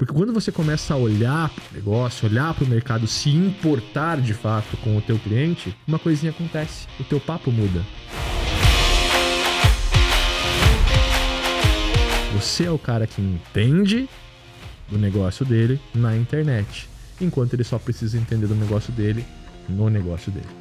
Porque quando você começa a olhar para o negócio, olhar para o mercado, se importar de fato com o teu cliente, uma coisinha acontece. O teu papo muda. Você é o cara que entende do negócio dele na internet, enquanto ele só precisa entender do negócio dele no negócio dele.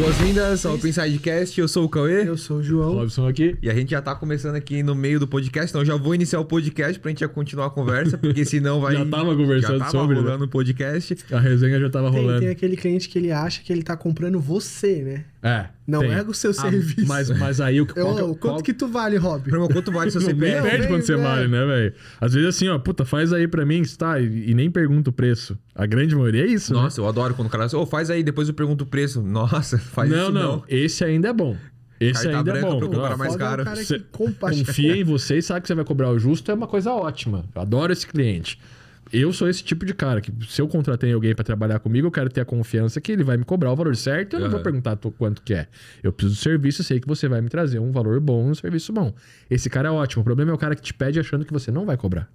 Boas-vindas ao Pinsidecast, eu sou o Cauê. Eu sou o João. Robson aqui. E a gente já tá começando aqui no meio do podcast, então já vou iniciar o podcast pra gente já continuar a conversa, porque senão vai... Já tava conversando já tava sobre, né? rolando o podcast. A resenha já tava Tem, rolando. tem aquele cliente que ele acha que ele tá comprando você, né? É. Não tem. é o seu Ah, serviço. Mas, mas aí o que. Eu, qual é- quanto qual- que tu vale, Rob? Primo, quanto vale seu Não, nem CPF? pede quanto você vem. vale, né, velho? Às vezes assim, ó, puta, faz aí pra mim, tá? E, e nem pergunta o preço. A grande maioria é isso, né? Nossa, eu adoro quando o cara... Ô, faz aí, depois eu pergunto o preço. Nossa, faz não, isso não, não. Esse ainda é bom. Esse Carta ainda é branca bom. pra eu cobrar Ó, mais Foda é o caro. cara Confia em você e sabe que você vai cobrar o justo, é uma coisa ótima. Eu adoro esse cliente. Eu sou esse tipo de cara que, se eu contratei alguém pra trabalhar comigo, eu quero ter a confiança que ele vai me cobrar o valor certo. Eu não vou perguntar quanto que é. Eu preciso do serviço, sei que você vai me trazer um valor bom, um serviço bom. Esse cara é ótimo. O problema é o cara que te pede achando que você não vai cobrar.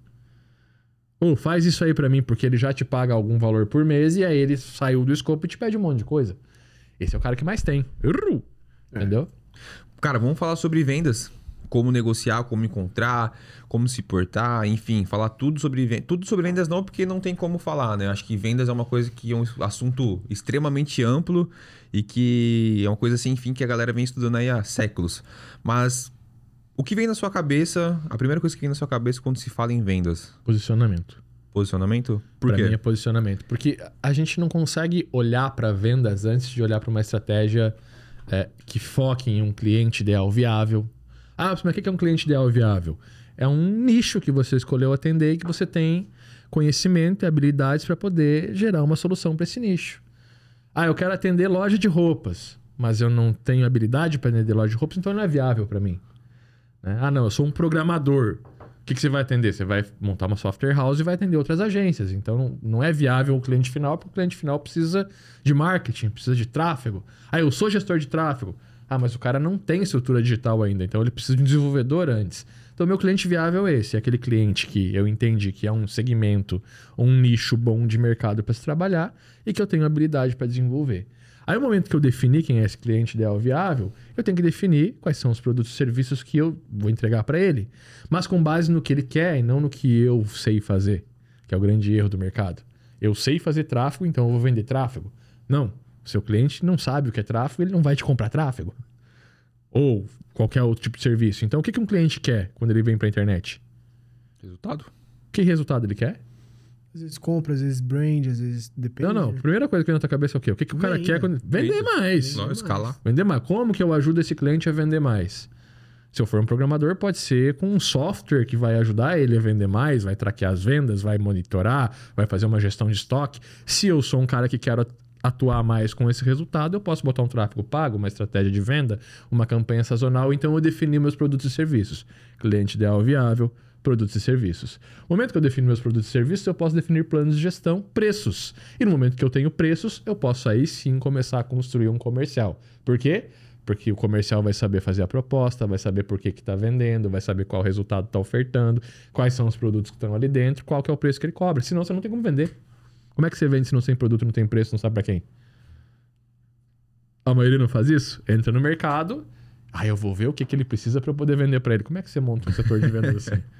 Ou faz isso aí pra mim, porque ele já te paga algum valor por mês e aí ele saiu do escopo e te pede um monte de coisa. Esse é o cara que mais tem. Entendeu? Cara, vamos falar sobre vendas. Como negociar, como encontrar, como se portar, enfim, falar tudo sobre vendas. Tudo sobre vendas não, porque não tem como falar, né? Acho que vendas é uma coisa que é um assunto extremamente amplo e que é uma coisa assim, enfim, que a galera vem estudando aí há séculos. Mas o que vem na sua cabeça, a primeira coisa que vem na sua cabeça quando se fala em vendas? Posicionamento. Posicionamento? Por pra quê? mim é posicionamento. Porque a gente não consegue olhar para vendas antes de olhar para uma estratégia é, que foque em um cliente ideal viável. Ah, mas o que é um cliente ideal viável? É um nicho que você escolheu atender e que você tem conhecimento e habilidades para poder gerar uma solução para esse nicho. Ah, eu quero atender loja de roupas, mas eu não tenho habilidade para atender loja de roupas, então não é viável para mim. né? Ah, não, eu sou um programador. O que, que você vai atender? Você vai montar uma software house e vai atender outras agências. Então não é viável o cliente final, porque o cliente final precisa de marketing, precisa de tráfego. Ah, eu sou gestor de tráfego. Ah, mas o cara não tem estrutura digital ainda, então ele precisa de um desenvolvedor antes. Então, meu cliente viável é esse, é aquele cliente que eu entendi que é um segmento, um nicho bom de mercado para se trabalhar e que eu tenho habilidade para desenvolver. Aí, no momento que eu defini quem é esse cliente ideal viável, eu tenho que definir quais são os produtos e serviços que eu vou entregar para ele, mas com base no que ele quer e não no que eu sei fazer, que é o grande erro do mercado. Eu sei fazer tráfego, então eu vou vender tráfego. Não. O seu cliente não sabe o que é tráfego, ele não vai te comprar tráfego. Ou qualquer outro tipo de serviço. Então, o que que um cliente quer quando ele vem para a internet? Resultado? Que resultado ele quer? Às vezes compra, às vezes brand, às vezes depende. Não, não. Primeira coisa que vem na tua cabeça é o quê? O que, que o cara Venda. quer quando. Vender Venda. mais. Não, escalar. Vender mais. Como que eu ajudo esse cliente a vender mais? Se eu for um programador, pode ser com um software que vai ajudar ele a vender mais, vai traquear as vendas, vai monitorar, vai fazer uma gestão de estoque. Se eu sou um cara que quero atuar mais com esse resultado, eu posso botar um tráfego pago, uma estratégia de venda, uma campanha sazonal, então eu defini meus produtos e serviços. Cliente ideal viável, produtos e serviços. No momento que eu defino meus produtos e serviços, eu posso definir planos de gestão, preços. E no momento que eu tenho preços, eu posso aí sim começar a construir um comercial. Por quê? Porque o comercial vai saber fazer a proposta, vai saber por que está vendendo, vai saber qual resultado está ofertando, quais são os produtos que estão ali dentro, qual que é o preço que ele cobra. Senão você não tem como vender. Como é que você vende se não tem produto, não tem preço, não sabe para quem? A maioria não faz isso? Entra no mercado, aí eu vou ver o que, que ele precisa para eu poder vender para ele. Como é que você monta um setor de vendas assim?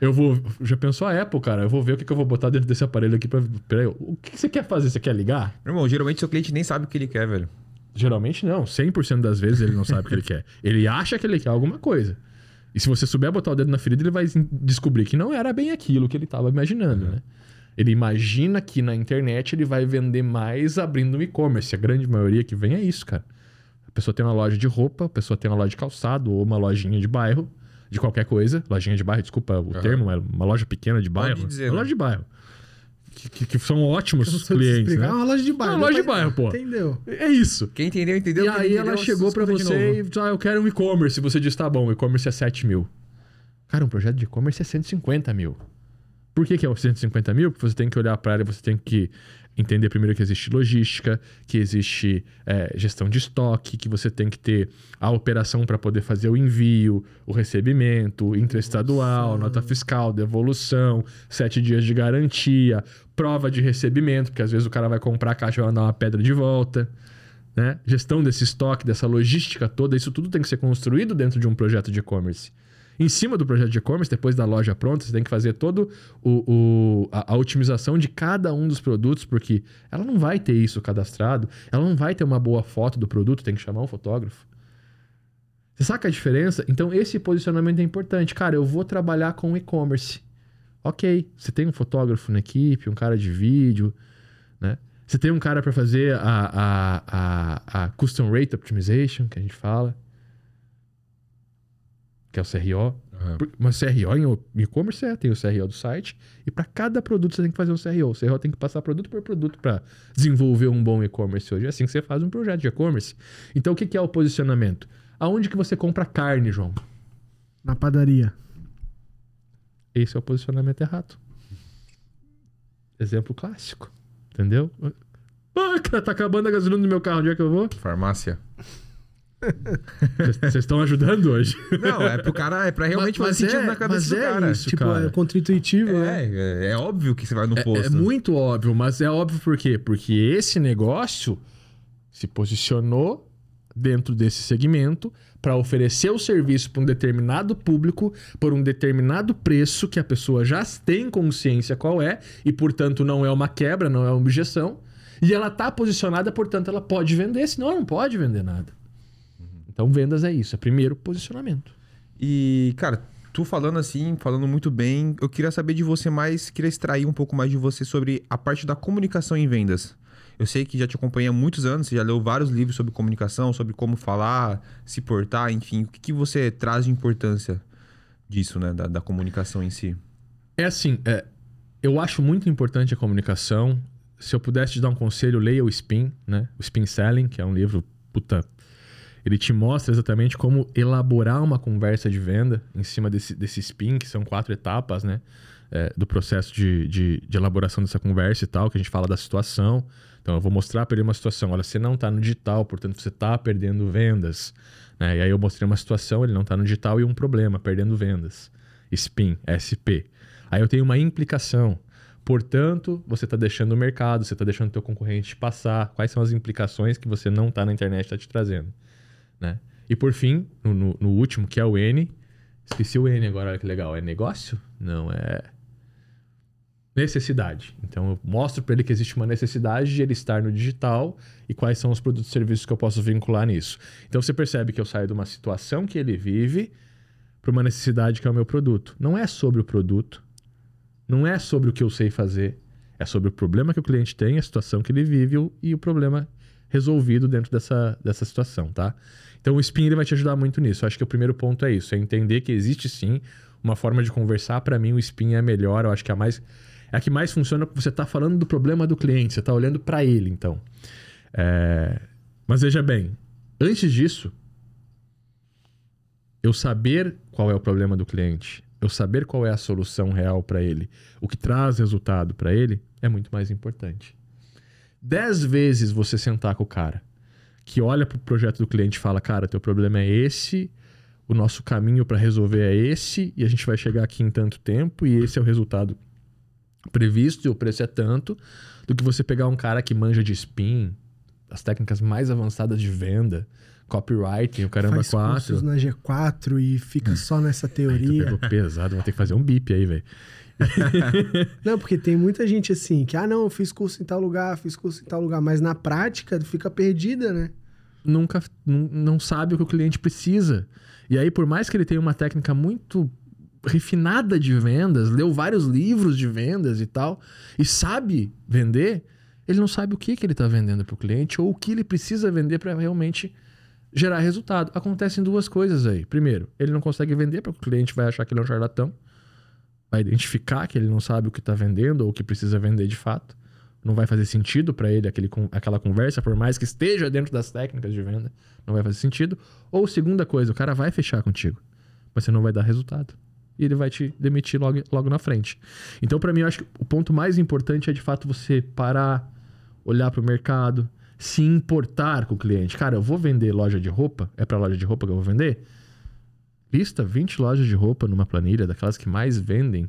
Eu vou. Já pensou a Apple, cara? Eu vou ver o que, que eu vou botar dentro desse aparelho aqui pra. Peraí, o que, que você quer fazer? Você quer ligar? Irmão, geralmente seu cliente nem sabe o que ele quer, velho. Geralmente não. 100% das vezes ele não sabe o que ele quer. Ele acha que ele quer alguma coisa. E se você souber botar o dedo na ferida, ele vai descobrir que não era bem aquilo que ele estava imaginando, né? Ele imagina que na internet ele vai vender mais abrindo um e-commerce. A grande maioria que vem é isso, cara. A pessoa tem uma loja de roupa, a pessoa tem uma loja de calçado ou uma lojinha de bairro, de qualquer coisa. Lojinha de bairro, desculpa o Aham. termo, é uma loja pequena de bairro. dizer, uma né? loja de bairro. Que, que- que são ótimos clientes, né? É uma loja de bairro. É uma loja de bairro, pô. Entendeu? É isso. Quem entendeu, entendeu. E aí entendeu, ela chegou de você e disse, ah, eu quero um e-commerce. E você disse, tá bom, o e-commerce é 7 mil. Cara, um projeto de e-commerce é 150 mil. Por que, que é o 150 mil? Porque você tem que olhar para ela, você tem que entender primeiro que existe logística, que existe é, gestão de estoque, que você tem que ter a operação para poder fazer o envio, o recebimento, intraestadual, nota fiscal, devolução, sete dias de garantia, prova de recebimento, porque às vezes o cara vai comprar a caixa e vai dar uma pedra de volta. Né? Gestão desse estoque, dessa logística toda, isso tudo tem que ser construído dentro de um projeto de e-commerce. Em cima do projeto de e-commerce, depois da loja pronta, você tem que fazer toda a, a, otimização de cada um dos produtos, porque ela não vai ter isso cadastrado, ela não vai ter uma boa foto do produto, tem que chamar um fotógrafo. Você saca a diferença? Então, esse posicionamento é importante. Cara, eu vou trabalhar com e-commerce. Ok, você tem um fotógrafo na equipe, um cara de vídeo, né? Você tem um cara para fazer a, a, a, a Custom Rate Optimization, que a gente fala que é o CRO. Uhum. Mas CRO em e-commerce é, tem o CRO do site. E para cada produto você tem que fazer um CRO. O CRO tem que passar produto por produto para desenvolver um bom e-commerce hoje. É assim que você faz um projeto de e-commerce. Então o que, que é o posicionamento? Aonde que você compra carne, João? Na padaria. Esse é o posicionamento errado. Exemplo clássico. Entendeu? Ah, cara, tá acabando a gasolina do meu carro. Onde é que eu vou? Farmácia. Vocês estão ajudando hoje. Não, é pro cara, é pra realmente mas, fazer sentido é, na cabeça do é cara. Isso, tipo, cara. é contra-intuitivo, é, né? É, é, óbvio que você vai no é, posto. É, muito óbvio, mas é óbvio por quê? Porque esse negócio se posicionou dentro desse segmento para oferecer o serviço para um determinado público por um determinado preço que a pessoa já tem consciência qual é e, portanto, não é uma quebra, não é uma objeção. E ela está posicionada, portanto, ela pode vender, senão ela não pode vender nada. Então, vendas é isso, é primeiro posicionamento. E, cara, tu falando assim, falando muito bem, eu queria saber de você mais, queria extrair um pouco mais de você sobre a parte da comunicação em vendas. Eu sei que já te acompanha há muitos anos, você já leu vários livros sobre comunicação, sobre como falar, se portar, enfim. O que, que você traz de importância disso, né? Da, da comunicação em si? É assim, é, eu acho muito importante a comunicação. Se eu pudesse te dar um conselho, leia o Spin, né? O Spin Selling, que é um livro, puta, ele te mostra exatamente como elaborar uma conversa de venda em cima desse, desse spin, que são quatro etapas, né? É, do processo de, de, de, elaboração dessa conversa e tal, que a gente fala da situação. Então, eu vou mostrar para ele uma situação. Olha, você não está no digital, portanto, você está perdendo vendas. Né? E aí eu mostrei uma situação, ele não está no digital e um problema, perdendo vendas. SPIN, SP. Aí eu tenho uma implicação. Portanto, você está deixando o mercado, você está deixando o teu concorrente passar. Quais são as implicações que você não está na internet está te trazendo? Né? E por fim, no, no, último, que é o N, esqueci o N agora, olha que legal. É negócio? Não, é necessidade. Então eu mostro para ele que existe uma necessidade de ele estar no digital e quais são os produtos e serviços que eu posso vincular nisso. Então você percebe que eu saio de uma situação que ele vive para uma necessidade que é o meu produto. Não é sobre o produto, não é sobre o que eu sei fazer, é sobre o problema que o cliente tem, a situação que ele vive e o problema resolvido dentro dessa, dessa situação, tá? Então o Spin ele vai te ajudar muito nisso. Eu acho que o primeiro ponto é isso, é entender que existe sim uma forma de conversar. Para mim o Spin é melhor, eu acho que é a mais é a que mais funciona porque você está falando do problema do cliente, você está olhando para ele, então. É... Mas veja bem, antes disso, eu saber qual é o problema do cliente, eu saber qual é a solução real para ele, o que traz resultado para ele, é muito mais importante. Dez vezes você sentar com o cara que olha para o projeto do cliente e fala: Cara, teu problema é esse, o nosso caminho para resolver é esse, e a gente vai chegar aqui em tanto tempo, e esse é o resultado previsto, e o preço é tanto, do que você pegar um cara que manja de spin, as técnicas mais avançadas de venda, copywriting, o caramba Faz 4. Cursos na G4 e fica só nessa teoria. Ai, pesado, vou ter que fazer um bip aí, velho. não, porque tem muita gente assim, que, ah, não, eu fiz curso em tal lugar, fiz curso em tal lugar, mas na prática fica perdida, né? Nunca, não sabe o que o cliente precisa. E aí, por mais que ele tenha uma técnica muito refinada de vendas, leu vários livros de vendas e tal, e sabe vender, ele não sabe o que, que ele está vendendo para o cliente ou o que ele precisa vender para realmente gerar resultado. Acontecem duas coisas aí. Primeiro, ele não consegue vender porque o cliente vai achar que ele é um charlatão vai identificar que ele não sabe o que está vendendo ou o que precisa vender de fato. Não vai fazer sentido para ele aquele, aquela conversa, por mais que esteja dentro das técnicas de venda, não vai fazer sentido. Ou segunda coisa, o cara vai fechar contigo, mas você não vai dar resultado. E ele vai te demitir logo, logo na frente. Então, para mim, eu acho que o ponto mais importante é de fato você parar, olhar para o mercado, se importar com o cliente. Cara, eu vou vender loja de roupa, é para loja de roupa que eu vou vender? Lista 20 lojas de roupa numa planilha, daquelas que mais vendem.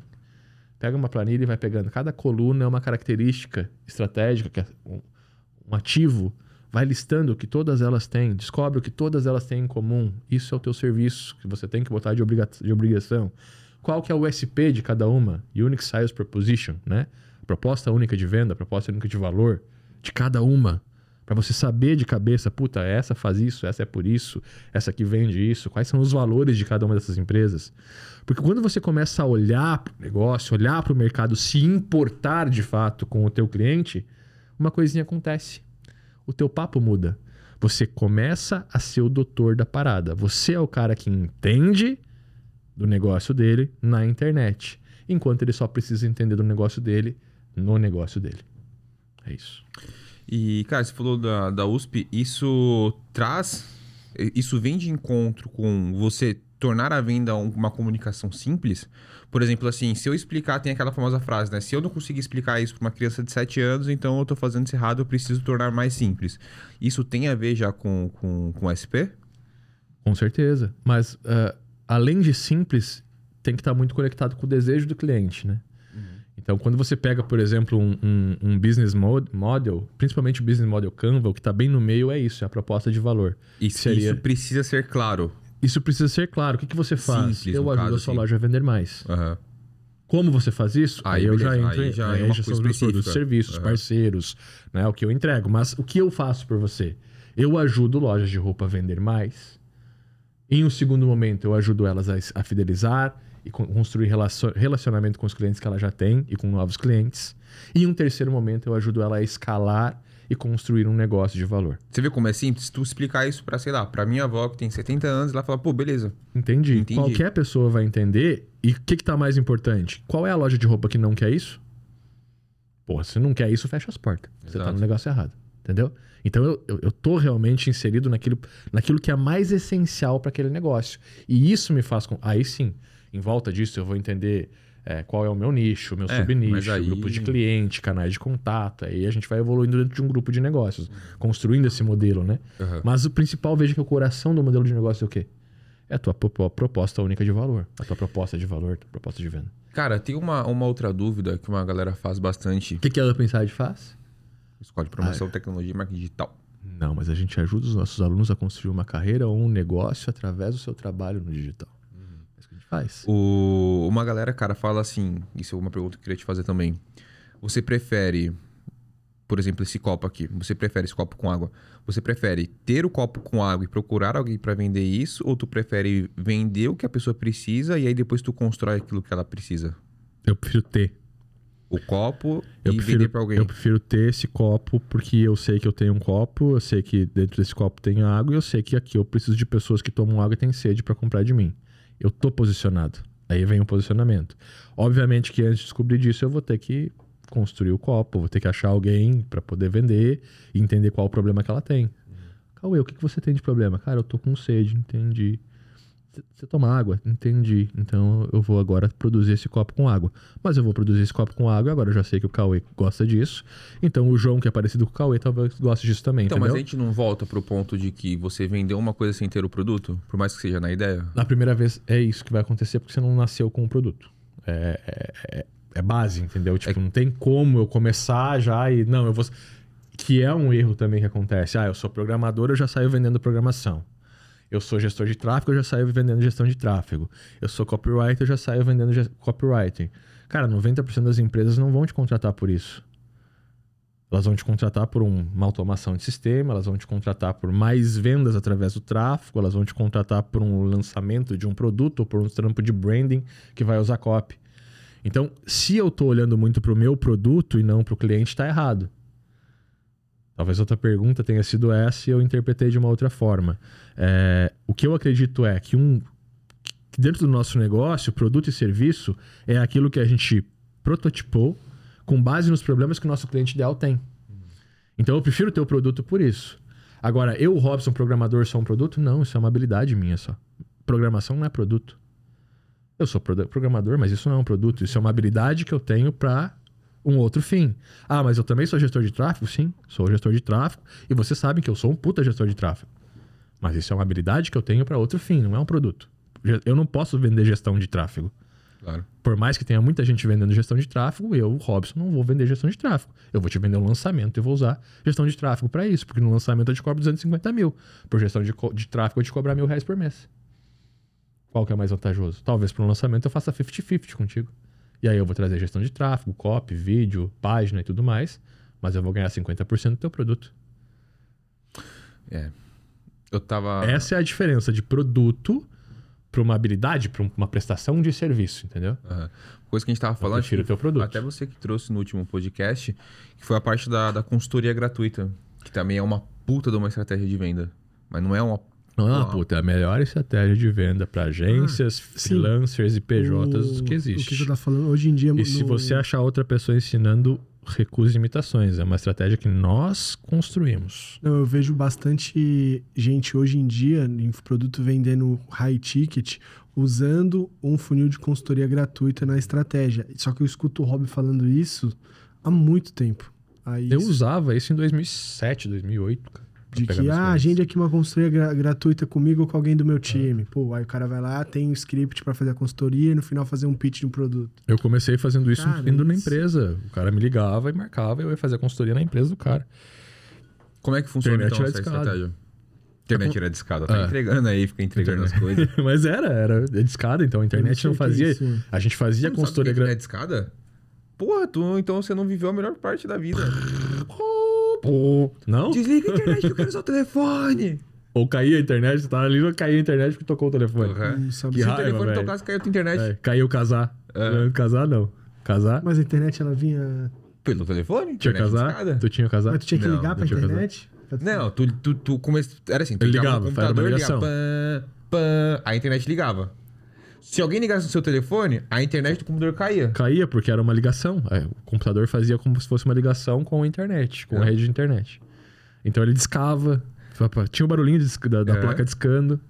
Pega uma planilha e vai pegando. Cada coluna é uma característica estratégica, que é um, um ativo. Vai listando o que todas elas têm. Descobre o que todas elas têm em comum. Isso é o teu serviço que você tem que botar de, obriga de obrigação. Qual que é o USP de cada uma? Unique Sales Proposition, né? Proposta única de venda, proposta única de valor de cada uma. Para você saber de cabeça, puta, essa faz isso, essa é por isso, essa aqui vende isso, quais são os valores de cada uma dessas empresas. Porque quando você começa a olhar para o negócio, olhar para o mercado, se importar de fato com o teu cliente, uma coisinha acontece. O teu papo muda. Você começa a ser o doutor da parada. Você é o cara que entende do negócio dele na internet, enquanto ele só precisa entender do negócio dele no negócio dele. É isso. E, cara, você falou da, da USP, isso traz. Isso vem de encontro com você tornar a venda uma comunicação simples. Por exemplo, assim, se eu explicar, tem aquela famosa frase, né? Se eu não conseguir explicar isso para uma criança de 7 anos, então eu estou fazendo isso errado, eu preciso tornar mais simples. Isso tem a ver já com, com, com SP? Com certeza. Mas, uh, além de simples, tem que estar muito conectado com o desejo do cliente, né? Então, quando você pega, por exemplo, um, um, um business model, principalmente o business model Canva, o que está bem no meio é isso, é a proposta de valor. E seria... isso precisa ser claro. Isso precisa ser claro. O que, que você faz? Simples, eu ajudo caso, a sua sim. loja a vender mais. Uhum. Como você faz isso? Aí, Aí, eu já entro. Aí já aí é uma coisa os meus produtos, específica. serviços, Uhum. parceiros, né? O que eu entrego. Mas o que eu faço por você? Eu ajudo lojas de roupa a vender mais. Em um segundo momento, eu ajudo elas a, a fidelizar e con- construir relacio- relacionamento com os clientes que ela já tem e com novos clientes. E em um terceiro momento, eu ajudo ela a escalar e construir um negócio de valor. Você vê como é simples? Se tu explicar isso pra, sei lá, pra minha avó que tem 70 anos, ela fala, pô, beleza. Entendi. Entendi. Qualquer pessoa vai entender. E o que, que tá mais importante? Qual é a loja de roupa que não quer isso? Porra, se não quer isso, fecha as portas. Você tá Exato. no negócio errado. Entendeu? Então eu, eu, eu tô realmente inserido naquilo, naquilo que é mais essencial para aquele negócio. E isso me faz. com- Aí sim, em volta disso, eu vou entender é, qual é o meu nicho, o meu É, subnicho, aí- grupo de cliente, canais de contato. Aí a gente vai evoluindo dentro de um grupo de negócios, construindo esse modelo, né? Uhum. Mas o principal, veja que o coração do modelo de negócio é o quê? É a tua propo- proposta única de valor. A tua proposta de valor, a tua proposta de venda. Cara, tem uma, uma outra dúvida que uma galera faz bastante. O que, que a Up Inside faz? Escola de promoção, tecnologia e marketing digital. Não, mas a gente ajuda os nossos alunos a construir uma carreira ou um negócio através do seu trabalho no digital. É isso que a gente faz. O, uma galera, cara, fala assim: Isso é uma pergunta que eu queria te fazer também. Você prefere, por exemplo, esse copo aqui. Você prefere esse copo com água? Você prefere ter o copo com água e procurar alguém pra vender isso? Ou tu prefere vender o que a pessoa precisa e aí depois tu constrói aquilo que ela precisa? Eu prefiro ter. O copo Eu e prefiro, vender pra alguém. eu prefiro ter esse copo porque eu sei que eu tenho um copo, eu sei que dentro desse copo tem água e eu sei que aqui eu preciso de pessoas que tomam água e têm sede para comprar de mim. Eu tô posicionado. Aí vem o posicionamento. Obviamente que antes de descobrir disso eu vou ter que construir o copo, vou ter que achar alguém para poder vender e entender qual o problema que ela tem. Cauê, o que, que você tem de problema? Cara, eu tô com sede, entendi. Você toma água? Entendi. Então eu vou agora produzir esse copo com água. Mas eu vou produzir esse copo com água, agora eu já sei que o Cauê gosta disso. Então o João, que é parecido com o Cauê, talvez goste disso também, Então, mas entendeu? a gente não volta pro ponto de que você vendeu uma coisa sem ter o produto? Por mais que seja na ideia? Na primeira vez é isso que vai acontecer porque você não nasceu com o produto. É, é, é- é base, entendeu? Tipo, não tem como eu começar já e. Não, eu vou. Que é um erro também que acontece. Ah, eu sou programador, eu já saio vendendo programação. Eu sou gestor de tráfego, eu já saio vendendo gestão de tráfego. Eu sou copywriter, eu já saio vendendo copywriting. Cara, 90% das empresas não vão te contratar por isso. Elas vão te contratar por um- uma automação de sistema, elas vão te contratar por mais vendas através do tráfego, elas vão te contratar por um lançamento de um produto ou por um trampo de branding que vai usar copy. Então, se eu estou olhando muito para o meu produto e não para o cliente, está errado. Talvez outra pergunta tenha sido essa e eu interpretei de uma outra forma. É, o que eu acredito é que, um, que dentro do nosso negócio, produto e serviço é aquilo que a gente prototipou com base nos problemas que o nosso cliente ideal tem. Então eu prefiro ter o produto por isso. Agora, eu, Robson, programador, sou um produto? Não, isso é uma habilidade minha só. Programação não é produto. Eu sou programador, mas isso não é um produto. Isso é uma habilidade que eu tenho para um outro fim. Ah, mas eu também sou gestor de tráfego? Sim, sou gestor de tráfego. E vocês sabem que eu sou um puta gestor de tráfego. Mas isso é uma habilidade que eu tenho para outro fim, não é um produto. Eu não posso vender gestão de tráfego. Claro. Por mais que tenha muita gente vendendo gestão de tráfego, eu, Robson, não vou vender gestão de tráfego. Eu vou te vender um lançamento e vou usar gestão de tráfego para isso, porque no lançamento eu te cobro 250 mil. Por gestão de, de tráfego eu te cobrar mil reais por mês. Qual que é mais vantajoso? Talvez para um lançamento eu faça 50-50 contigo. E aí eu vou trazer gestão de tráfego, copy, vídeo, página e tudo mais, mas eu vou ganhar 50% do teu produto. É. Eu tava. Essa é a diferença de produto para uma habilidade, para uma prestação de serviço, entendeu? Uhum. Coisa que a gente tava falando. Prefiro o teu produto. Até você que trouxe no último podcast, que foi a parte da, da consultoria gratuita, que também é uma puta de uma estratégia de venda. Mas não é uma não uma puta, é a melhor estratégia de venda para agências, ah, freelancers e PJs o, que existe. O que você tá falando hoje em dia... E no... se você achar outra pessoa ensinando, recuse imitações. É uma estratégia que nós construímos. Não, eu vejo bastante gente hoje em dia em produto vendendo high ticket usando um funil de consultoria gratuita na estratégia. Só que eu escuto o Rob falando isso há muito tempo. Aí eu isso... usava isso em 2007, 2008, cara. De que, ah, agende aqui uma consultoria gra gratuita comigo ou com alguém do meu time. É. Pô, aí o cara vai lá, tem um script para fazer a consultoria e no final fazer um pitch de um produto. Eu comecei fazendo isso cara, indo isso... na empresa. O cara me ligava e marcava e eu ia fazer a consultoria na empresa do cara. Como é que funciona então essa estratégia? Internet era discada, tá é. entregando aí, fica entregando as coisas. Mas era, era discada, então a internet não, não fazia. É a gente fazia a consultoria gratuita. discada? Porra, tu, então você não viveu a melhor parte da vida. Pô, não? Desliga a internet que eu quero usar o telefone. Ou caía a internet, você tava ali, não caía a internet porque tocou o telefone. Uhum. Se o telefone tocasse, caiu a tua internet. É, caiu casar. É. Casar, não. Casar. Mas a internet, ela vinha... Pelo telefone? Tinha casar? Tu tinha casar? Mas tu tinha que ligar não, pra internet? Não, tu, tu, tu começou... Era assim, tu Ele ligava, no computador, ligava, pã, pã, a internet ligava. Se alguém ligasse no seu telefone, a internet do computador caía. Caía, porque era uma ligação. É, o computador fazia como se fosse uma ligação com a internet, com é. a rede de internet. Então ele discava, tinha o um barulhinho de, da, da é. placa discando.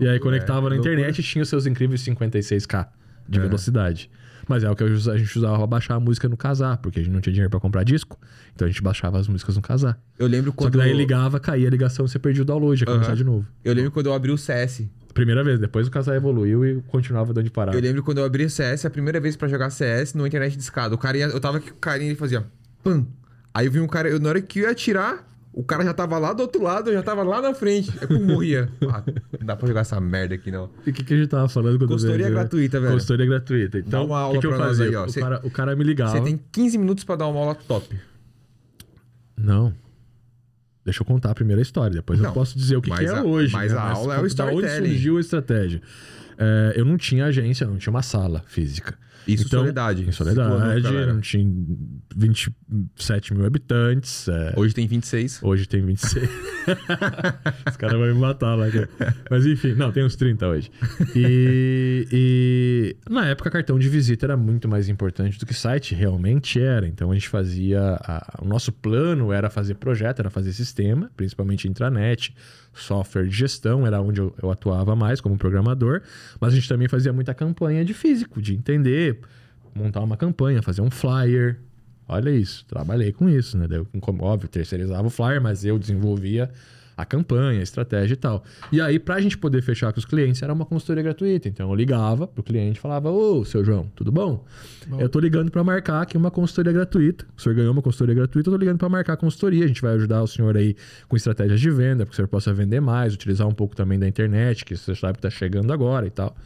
E aí conectava na internet e tinha os seus incríveis 56k de é. velocidade. Mas é o que a gente usava pra baixar a música no casar, porque a gente não tinha dinheiro para comprar disco. Então a gente baixava as músicas no casar. Eu lembro quando. Só que daí ligava, caía a ligação, você perdia o download, ia começar uhum. de novo. Eu lembro quando eu abri o CS. Primeira vez, depois o casal evoluiu e continuava dando de parada. Eu lembro quando eu abri o CS, a primeira vez para jogar CS no internet de escada. O cara ia, eu tava aqui com o carinha e fazia pam. Aí eu vi um cara, eu, na hora que eu ia atirar, o cara já tava lá do outro lado, eu já tava lá na frente. É como morria. Ah, não dá pra jogar essa merda aqui, não. E o que, que a gente tava falando quando Consultoria veio, gratuita, velho. Consultoria gratuita. Então, dá uma aula que, que eu fazia? Aí, ó. O, cê, cara, o cara me ligava. Você tem 15 minutos para dar uma aula top. Não. Deixa eu contar a primeira história, depois não, eu posso dizer o que, que é a, hoje. Mas né? a aula é o storytelling. Da onde surgiu a estratégia? É, eu não tinha agência, não tinha uma sala física. Isso então, Soledade. Em Soledade, não tinha 27 mil habitantes. É... Hoje tem 26. Hoje tem 26. Os caras vão me matar lá. Mas enfim, não, tem uns 30 hoje. E, e, na época, cartão de visita era muito mais importante do que site realmente era. Então a gente fazia. A... o nosso plano era fazer projeto, era fazer sistema, principalmente intranet, software de gestão, era onde eu, eu atuava mais como programador. Mas a gente também fazia muita campanha de físico, de entender montar uma campanha, fazer um flyer. Olha isso, trabalhei com isso, né? Daí, óbvio, terceirizava o flyer, mas eu desenvolvia a campanha, a estratégia e tal. E aí, para a gente poder fechar com os clientes, era uma consultoria gratuita. Então, eu ligava pro cliente e falava: Ô, seu João, tudo bom? bom. Eu tô ligando para marcar aqui uma consultoria gratuita. O senhor ganhou uma consultoria gratuita, eu tô ligando para marcar a consultoria. A gente vai ajudar o senhor aí com estratégias de venda, para que o senhor possa vender mais, utilizar um pouco também da internet, que você sabe que tá chegando agora e tal.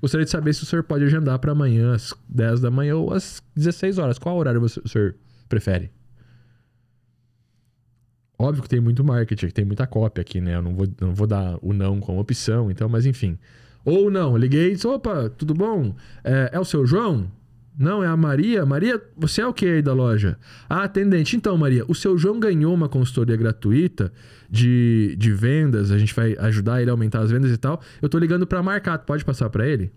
Gostaria de saber se o senhor pode agendar para amanhã, às 10 da manhã ou às 16 horas. Qual horário você, o senhor prefere? Óbvio que tem muito marketing, tem muita cópia aqui, né? Eu não vou, não vou dar o não como opção, então, mas enfim. Ou não, liguei e disse: opa, tudo bom? É, é o seu João? Não, é a Maria. Maria, você é o que aí da loja? Ah, atendente. Então, Maria, o seu João ganhou uma consultoria gratuita de, de vendas. A gente vai ajudar ele a aumentar as vendas e tal. Eu tô ligando para marcar. Pode passar para ele?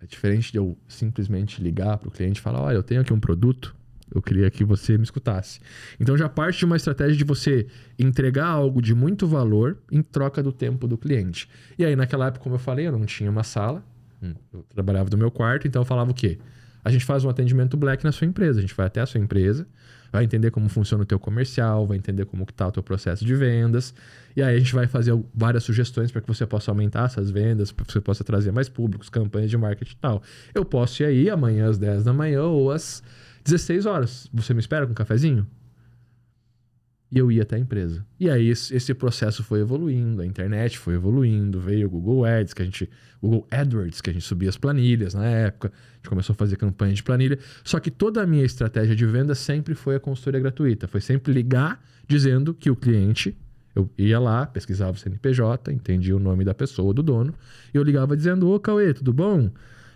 É diferente de eu simplesmente ligar para o cliente e falar: olha, eu tenho aqui um produto. Eu queria que você me escutasse. Então já parte de uma estratégia de você entregar algo de muito valor em troca do tempo do cliente. E aí, naquela época, como eu falei, eu não tinha uma sala, Hum. Eu trabalhava do meu quarto, então eu falava o quê? A gente faz um atendimento black na sua empresa. A gente vai até a sua empresa, vai entender como funciona o teu comercial, vai entender como está o teu processo de vendas. E aí a gente vai fazer várias sugestões para que você possa aumentar essas vendas, para que você possa trazer mais públicos, campanhas de marketing e tal. Eu posso ir aí amanhã às 10 da manhã ou às 16 horas. Você me espera com um cafezinho? E eu ia até a empresa. E aí esse, processo foi evoluindo, a internet foi evoluindo, veio o Google Ads, que a gente. Google AdWords, que a gente subia as planilhas na época. A gente começou a fazer campanha de planilha. Só que toda a minha estratégia de venda sempre foi a consultoria gratuita. Foi sempre ligar dizendo que o cliente. Eu ia lá, pesquisava o CNPJ, entendia o nome da pessoa, do dono, e eu ligava dizendo: Ô Cauê, tudo bom?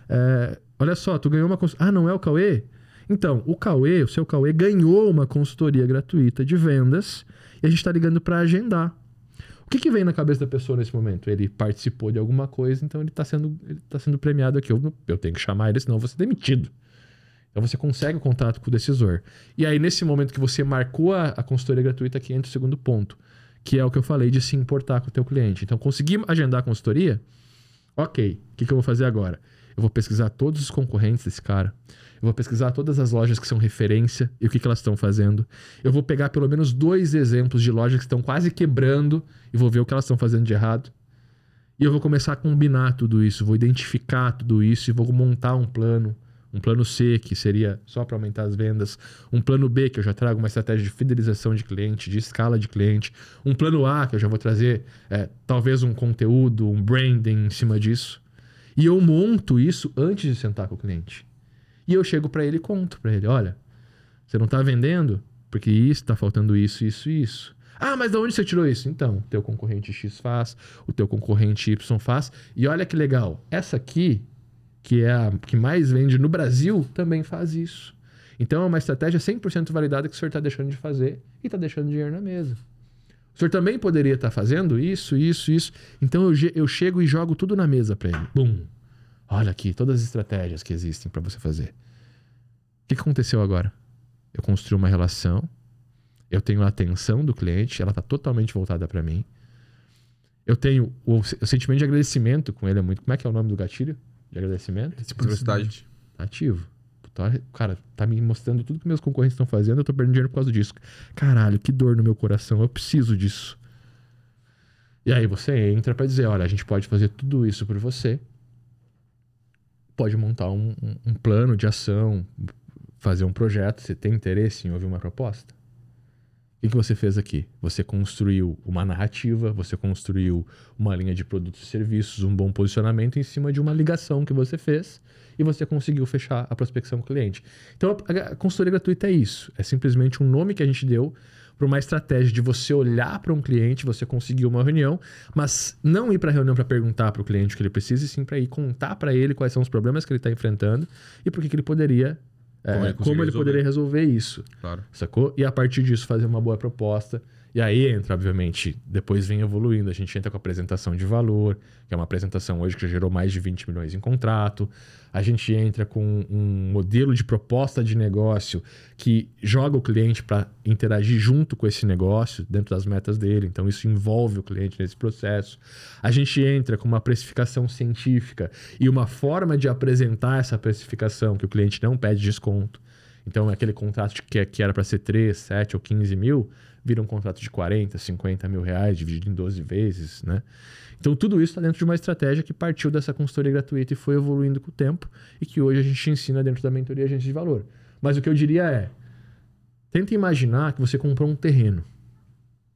É, olha só, tu ganhou uma consultoria. Ah, não é o Cauê? Então, o Cauê, o seu Cauê, ganhou uma consultoria gratuita de vendas e a gente está ligando para agendar. O que, que vem na cabeça da pessoa nesse momento? Ele participou de alguma coisa, então ele está sendo, ele tá sendo premiado aqui. Eu, eu tenho que chamar ele, senão eu vou ser demitido. Então você consegue o contato com o decisor. E aí, nesse momento que você marcou a, a consultoria gratuita, aqui entra o segundo ponto, que é o que eu falei de se importar com o teu cliente. Então, consegui agendar a consultoria? Ok, o que, que eu vou fazer agora? Eu vou pesquisar todos os concorrentes desse cara. Eu vou pesquisar todas as lojas que são referência e o que, que elas estão fazendo. Eu vou pegar pelo menos dois exemplos de lojas que estão quase quebrando e vou ver o que elas estão fazendo de errado. E eu vou começar a combinar tudo isso, vou identificar tudo isso e vou montar um plano. Um plano C, que seria só para aumentar as vendas. Um plano B, que eu já trago uma estratégia de fidelização de cliente, de escala de cliente. Um plano A, que eu já vou trazer é, talvez um conteúdo, um branding em cima disso. E eu monto isso antes de sentar com o cliente. E eu chego para ele e conto para ele: olha, você não está vendendo porque isso está faltando isso, isso isso. Ah, mas de onde você tirou isso? Então, o teu concorrente X faz, o teu concorrente Y faz. E olha que legal, essa aqui, que é a que mais vende no Brasil, também faz isso. Então é uma estratégia 100% validada que o senhor está deixando de fazer e está deixando dinheiro na mesa. O senhor também poderia estar tá fazendo isso, isso, isso. Então eu, eu chego e jogo tudo na mesa para ele. Bum! Olha aqui, todas as estratégias que existem para você fazer. O que aconteceu agora? Eu construí uma relação, eu tenho a atenção do cliente, ela está totalmente voltada para mim. Eu tenho o, o, sentimento de agradecimento com ele é muito. Como é que é o nome do gatilho de agradecimento? Reciprocidade. Tá ativo. Cara, tá me mostrando tudo que meus concorrentes estão fazendo, eu tô perdendo dinheiro por causa disso. Caralho, que dor no meu coração, eu preciso disso. E aí você entra para dizer, olha, a gente pode fazer tudo isso por você pode montar um, um, plano de ação, fazer um projeto. Você tem interesse em ouvir uma proposta? O que, que você fez aqui? Você construiu uma narrativa, você construiu uma linha de produtos e serviços, um bom posicionamento em cima de uma ligação que você fez e você conseguiu fechar a prospecção com o cliente. Então, a consultoria gratuita é isso. É simplesmente um nome que a gente deu para uma estratégia de você olhar para um cliente, você conseguir uma reunião, mas não ir para a reunião para perguntar para o cliente o que ele precisa, e sim para ir contar para ele quais são os problemas que ele está enfrentando e por que, ele poderia. É, como ele, como ele poderia resolver isso. Claro. Sacou? E a partir disso fazer uma boa proposta e aí entra, obviamente, depois vem evoluindo, a gente entra com a apresentação de valor, que é uma apresentação hoje que já gerou mais de 20 milhões em contrato. A gente entra com um modelo de proposta de negócio que joga o cliente para interagir junto com esse negócio, dentro das metas dele. Então, isso envolve o cliente nesse processo. A gente entra com uma precificação científica e uma forma de apresentar essa precificação que o cliente não pede desconto. Então, aquele contrato que era para ser 3, 7 ou 15 mil vira um contrato de 40, 50 mil reais, dividido em 12 vezes, né? Então, tudo isso está dentro de uma estratégia que partiu dessa consultoria gratuita e foi evoluindo com o tempo e que hoje a gente ensina dentro da mentoria agente de valor. Mas o que eu diria é, tenta imaginar que você comprou um terreno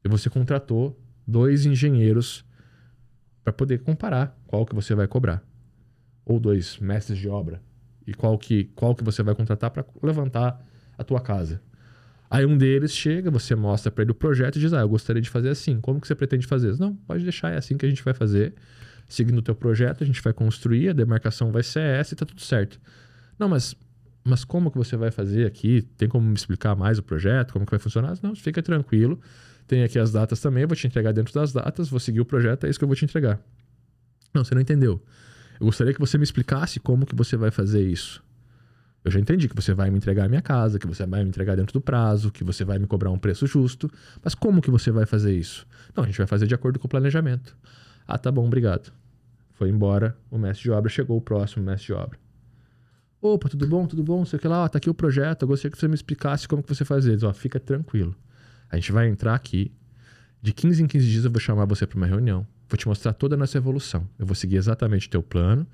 e você contratou dois engenheiros para poder comparar qual que você vai cobrar. Ou dois mestres de obra e qual que, qual que você vai contratar para levantar a tua casa. Aí um deles chega, você mostra para ele o projeto e diz: Ah, eu gostaria de fazer assim. Como que você pretende fazer? Não, pode deixar, é assim que a gente vai fazer. Seguindo o teu projeto, a gente vai construir, a demarcação vai ser essa e tá tudo certo. Não, mas, mas como que você vai fazer aqui? Tem como me explicar mais o projeto? Como que vai funcionar? Não, fica tranquilo. Tem aqui as datas também, vou te entregar dentro das datas, vou seguir o projeto, é isso que eu vou te entregar. Não, você não entendeu. Eu gostaria que você me explicasse como que você vai fazer isso. Eu já entendi que você vai me entregar a minha casa, que você vai me entregar dentro do prazo, que você vai me cobrar um preço justo. Mas como que você vai fazer isso? Não, a gente vai fazer de acordo com o planejamento. Ah, tá bom, obrigado. Foi embora, o mestre de obra chegou o próximo mestre de obra. Opa, tudo bom? Tudo bom? Sei que lá, ó, tá aqui o projeto. Eu gostaria que você me explicasse como que você faz eles. Ó, fica tranquilo. A gente vai entrar aqui. De 15 em 15 dias eu vou chamar você para uma reunião. Vou te mostrar toda a nossa evolução. Eu vou seguir exatamente o teu plano,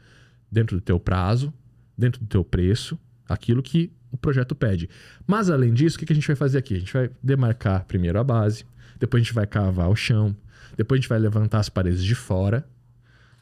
dentro do teu prazo, dentro do teu preço, aquilo que o projeto pede. Mas além disso, o que a gente vai fazer aqui? A gente vai demarcar primeiro a base, depois a gente vai cavar o chão, depois a gente vai levantar as paredes de fora,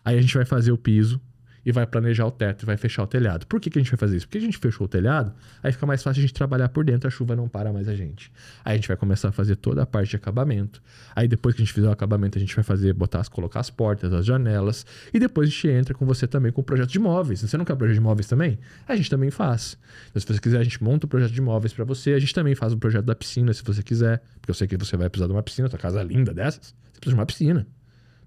aí a gente vai fazer o piso, e vai planejar o teto e vai fechar o telhado. Por que, que a gente vai fazer isso? Porque a gente fechou o telhado, aí fica mais fácil a gente trabalhar por dentro, a chuva não para mais a gente. Aí a gente vai começar a fazer toda a parte de acabamento. Aí depois que a gente fizer o acabamento, a gente vai fazer, botar, colocar as portas, as janelas. E depois a gente entra com você também com o projeto de móveis. Você não quer projeto de móveis também? A gente também faz. Então, se você quiser, a gente monta o projeto de móveis para você. A gente também faz o projeto da piscina, se você quiser. Porque eu sei que você vai precisar de uma piscina, sua casa é linda dessas. Você precisa de uma piscina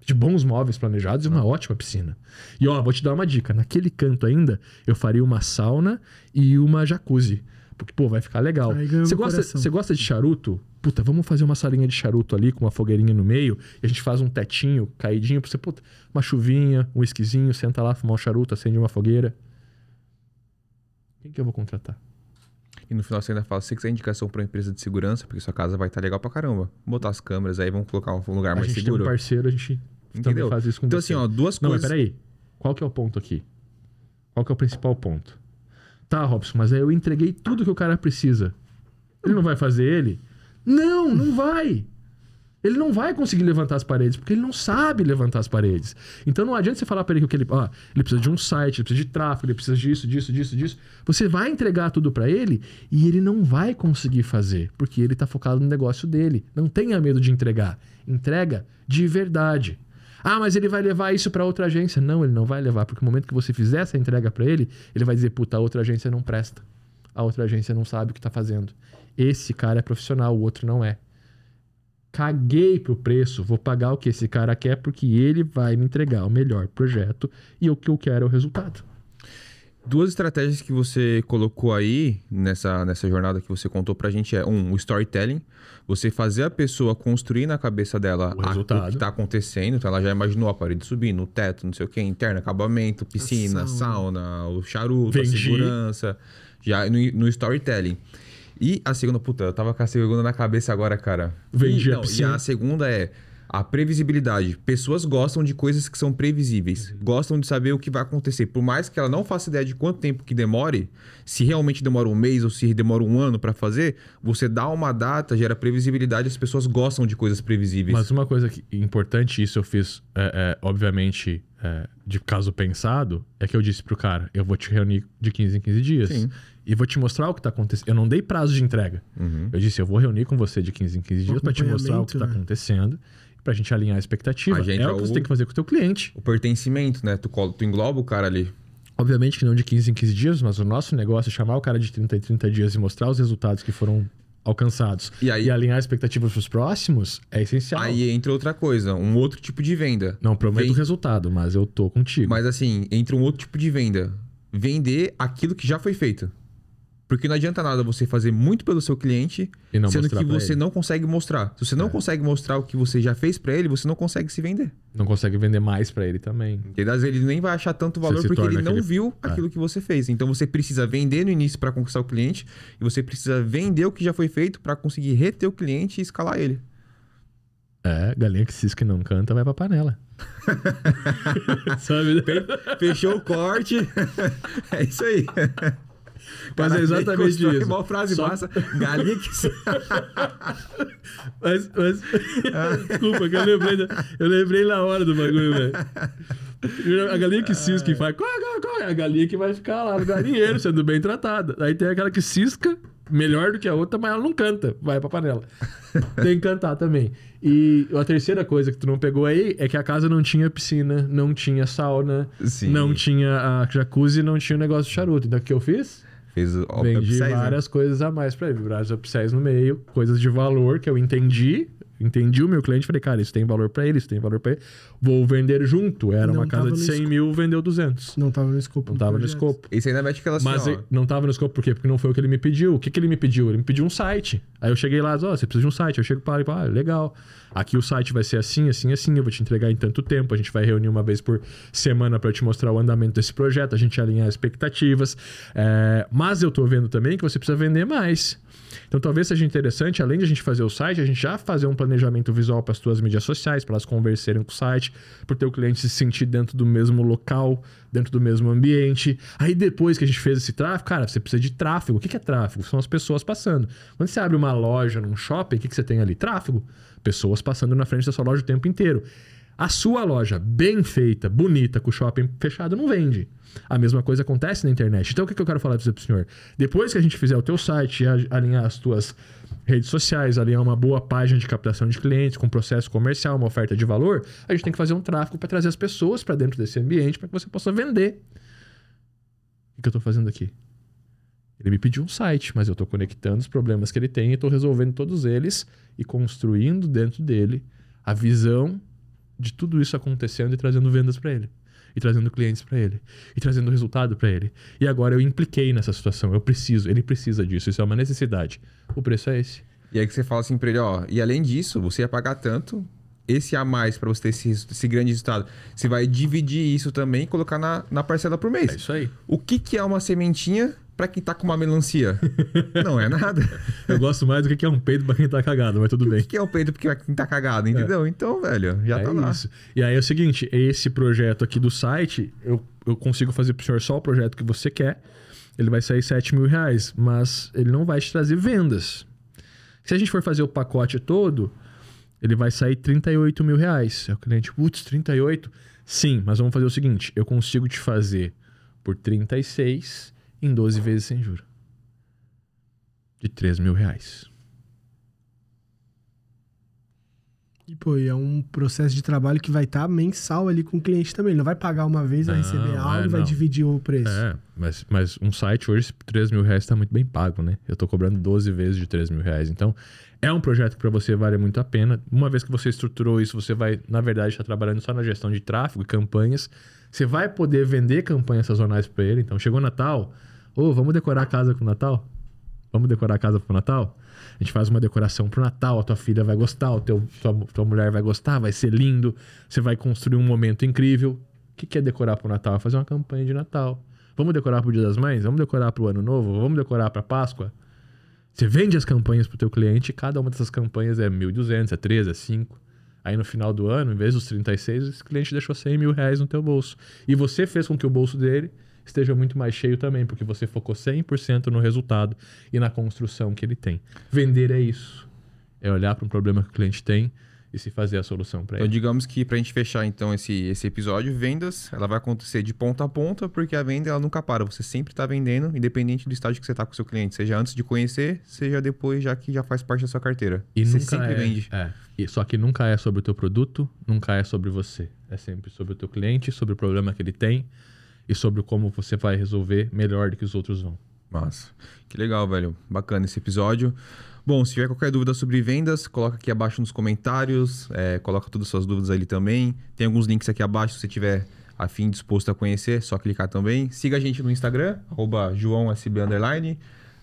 de bons móveis planejados e uma ótima piscina. E ó, vou te dar uma dica: naquele canto ainda, eu faria uma sauna e uma jacuzzi. Porque, pô, vai ficar legal. Você gosta, você gosta de charuto? Puta, vamos fazer uma salinha de charuto ali com uma fogueirinha no meio e a gente faz um tetinho caidinho pra você, puta, uma chuvinha, um esquisinho, senta lá, fumar um charuto, acende uma fogueira. Quem que eu vou contratar? E no final você ainda fala, se você quiser indicação para uma empresa de segurança, porque sua casa vai estar tá legal pra caramba. Botar as câmeras aí, vamos colocar um lugar a mais seguro. A gente tem um parceiro, a gente Entendeu? faz isso com Então você. assim, ó, duas Não, coisas... mas peraí. Qual que é o ponto aqui? Qual que é o principal ponto? Tá, Robson, mas aí eu entreguei tudo que o cara precisa. Ele não vai fazer ele? Não, não vai. Ele não vai conseguir levantar as paredes, porque ele não sabe levantar as paredes. Então não adianta você falar para ele que ele, ó, ele precisa de um site, ele precisa de tráfego, ele precisa disso, disso, disso, disso. Você vai entregar tudo para ele e ele não vai conseguir fazer, porque ele tá focado no negócio dele. Não tenha medo de entregar. Entrega de verdade. Ah, mas ele vai levar isso para outra agência. Não, ele não vai levar, porque no momento que você fizer essa entrega para ele, ele vai dizer: puta, a outra agência não presta. A outra agência não sabe o que está fazendo. Esse cara é profissional, o outro não é. Caguei pro preço, vou pagar o que esse cara quer porque ele vai me entregar o melhor projeto e o que eu quero é o resultado. Duas estratégias que você colocou aí nessa, nessa jornada que você contou pra gente é um, o storytelling, você fazer a pessoa construir na cabeça dela o, resultado. A, o que tá acontecendo, então ela já imaginou a parede subindo, o teto, não sei o que, interno, acabamento, piscina, sauna, sauna o charuto, Vendi. a segurança, já no, no storytelling. E a segunda, puta, eu tava com a segunda na cabeça agora, cara. Vendi e, não, e a segunda é a previsibilidade. Pessoas gostam de coisas que são previsíveis. Uhum. Gostam de saber o que vai acontecer. Por mais que ela não faça ideia de quanto tempo que demore, se realmente demora um mês ou se demora um ano para fazer, você dá uma data, gera previsibilidade. As pessoas gostam de coisas previsíveis. Mas uma coisa que, importante, isso eu fiz, é, é, obviamente, é, de caso pensado, é que eu disse pro cara: eu vou te reunir de 15 em 15 dias. Sim e vou te mostrar o que está acontecendo. Eu não dei prazo de entrega. Uhum. Eu disse, eu vou reunir com você de 15 em 15 dias para te mostrar o que está né? acontecendo, para a gente alinhar a expectativa. A gente é, é o que você tem que fazer com o teu cliente. O pertencimento, né? Tu, tu engloba o cara ali. Obviamente que não de 15 em 15 dias, mas o nosso negócio é chamar o cara de 30 em 30 dias e mostrar os resultados que foram alcançados e, aí, e alinhar a expectativa para os próximos é essencial. Aí entra outra coisa, um outro tipo de venda. Não prometo o resultado, mas eu tô contigo. Mas assim, entra um outro tipo de venda. Vender aquilo que já foi feito. Porque não adianta nada você fazer muito pelo seu cliente, sendo que você ele. não consegue mostrar. Se você não é. consegue mostrar o que você já fez para ele, você não consegue se vender. Não consegue vender mais para ele também. E às vezes ele nem vai achar tanto valor porque ele não aquele... viu é. aquilo que você fez. Então você precisa vender no início para conquistar o cliente e você precisa vender o que já foi feito para conseguir reter o cliente e escalar ele. É, galinha que cisca e não canta vai pra panela. Sabe? Fechou o corte. é isso aí. Mas é exatamente isso. Uma frase Só... massa. Galinha que. mas, mas... Desculpa, que eu lembrei, eu lembrei na hora do bagulho, velho. A galinha que cisca e faz. É a galinha que vai ficar lá no galinheiro, sendo bem tratada. Aí tem aquela que cisca melhor do que a outra, mas ela não canta, vai pra panela. Tem que cantar também. E a terceira coisa que tu não pegou aí é que a casa não tinha piscina, não tinha sauna, Sim. não tinha a jacuzzi, não tinha o negócio de charuto. Então o que eu fiz? Fez Vendi upsize, né? várias né? coisas a mais para ele, vários upsells no meio, coisas de valor que eu entendi, Entendi o meu cliente, falei, cara, isso tem valor pra ele, isso tem valor pra ele. Vou vender junto. Era Não uma casa de no 100 esco- mil, vendeu 200. Não tava no escopo Não tava no escopo. Esse ainda mete aquela assim, Mas ó, ele não tava no escopo por quê? Porque não foi o que ele me pediu. O que, que ele me pediu? Ele me pediu um site. Aí eu cheguei lá, ó, você precisa de um site. Eu chego para e falo, ah, legal. Aqui o site vai ser assim, assim, assim. Eu vou te entregar em tanto tempo. A gente vai reunir uma vez por semana para te mostrar o andamento desse projeto, a gente alinhar expectativas. É, mas eu tô vendo também que você precisa vender mais. Então talvez seja interessante, além de a gente fazer o site, a gente já fazer um planejamento visual para as tuas mídias sociais, para elas conversarem com o site, para o teu cliente se sentir dentro do mesmo local, dentro do mesmo ambiente. Aí depois que a gente fez esse tráfego, cara, você precisa de tráfego. O que é tráfego? São as pessoas passando. Quando você abre uma loja num shopping, o que você tem ali? Tráfego. Pessoas passando na frente da sua loja o tempo inteiro. A sua loja bem feita, bonita, com o shopping fechado, não vende. A mesma coisa acontece na internet. Então, o que eu quero falar para o senhor? Depois que a gente fizer o teu site, a- alinhar as tuas redes sociais, alinhar uma boa página de captação de clientes, com processo comercial, uma oferta de valor, a gente tem que fazer um tráfego para trazer as pessoas para dentro desse ambiente para que você possa vender. O que eu estou fazendo aqui? Ele me pediu um site, mas eu estou conectando os problemas que ele tem e estou resolvendo todos eles e construindo dentro dele a visão de tudo isso acontecendo e trazendo vendas para ele. E trazendo clientes para ele. E trazendo resultado para ele. E agora eu impliquei nessa situação. Eu preciso, ele precisa disso. Isso é uma necessidade. O preço é esse. E aí que você fala assim pra ele, ó, e além disso, você ia pagar tanto, esse a mais pra você ter esse, esse grande resultado, você vai dividir isso também e colocar na, na parcela por mês. É isso aí. O que, que é uma sementinha pra quem tá com uma melancia? Não é nada. Eu gosto mais do que é um peito para quem tá cagado, mas tudo O bem. que, que é o peito pra quem tá cagado, entendeu? Então, velho, já é tá lá. isso. E aí é o seguinte, esse projeto aqui do site, eu, eu consigo fazer pro senhor só o projeto que você quer. Ele vai sair 7 mil reais, mas ele não vai te trazer vendas. Se a gente for fazer o pacote todo, ele vai sair 38 mil reais. Aí o cliente, putz, 38? Sim, mas vamos fazer o seguinte: eu consigo te fazer por 36 em 12 vezes sem juro. De 3 mil reais. E, pô, e é um processo de trabalho que vai estar mensal ali com o cliente também. Ele não vai pagar uma vez, vai Não, receber algo é, e vai não. dividir o preço. É, mas, mas um site hoje, 3 mil reais, tá muito bem pago, né? Eu tô cobrando 12 vezes de 3 mil reais. Então, é um projeto que para você vale muito a pena. Uma vez que você estruturou isso, você vai, na verdade, estar trabalhando só na gestão de tráfego e campanhas. Você vai poder vender campanhas sazonais para ele. Então, chegou Natal, ô, vamos decorar a casa com o Natal? Vamos decorar a casa pro Natal? A gente faz uma decoração pro Natal, a tua filha vai gostar, teu, tua, tua mulher vai gostar, vai ser lindo, você vai construir um momento incrível. O que que é decorar pro Natal? É fazer uma campanha de Natal. Vamos decorar pro Dia das Mães? Vamos decorar pro Ano Novo? Vamos decorar pra Páscoa? Você vende as campanhas pro teu cliente, cada uma dessas campanhas é 1.200, é 13, é 5. Aí no final do ano, em vez dos 36, esse cliente deixou 100 mil reais no teu bolso. E você fez com que o bolso dele esteja muito mais cheio também, porque você focou 100% no resultado e na construção que ele tem. Vender é isso. É olhar para um problema que o cliente tem e se fazer a solução para Então, ele. digamos que pra gente fechar então esse, esse episódio, vendas, ela vai acontecer de ponta a ponta, porque a venda ela nunca para. Você sempre tá vendendo, independente do estágio que você tá com o seu cliente, seja antes de conhecer, seja depois, já que já faz parte da sua carteira. E você nunca sempre é, vende. É. E só que nunca é sobre o teu produto, nunca é sobre você. É sempre sobre o teu cliente, sobre o problema que ele tem e sobre como você vai resolver melhor do que os outros vão. Massa. Que legal, velho. Bacana esse episódio. Bom, se tiver qualquer dúvida sobre vendas, coloca aqui abaixo nos comentários. é, coloca todas as suas dúvidas ali também. Tem alguns links aqui abaixo se você tiver afim, disposto a conhecer, é só clicar também. Siga a gente no Instagram, arroba joãosb,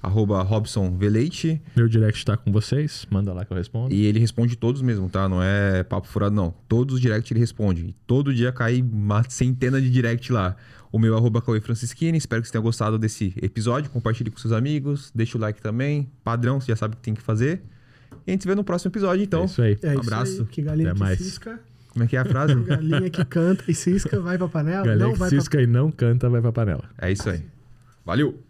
arroba Robson Veleite. Meu direct tá com vocês, manda lá que eu respondo. E ele responde todos mesmo, tá? Não é papo furado, não. Todos os direct ele responde. E todo dia cai uma centena de direct lá. O meu é arroba Cauê Francisquini. Espero que você tenha gostado desse episódio. Compartilhe com seus amigos. Deixa o like também. Padrão, você já sabe o que tem que fazer. E a gente se vê no próximo episódio, então. É isso aí. É Um isso abraço. aí, que galinha Até que mais. cisca, Como é que é a frase? galinha que canta e cisca vai pra panela. Galera não que vai pra cisca e não canta, vai pra panela. é isso aí. Valeu!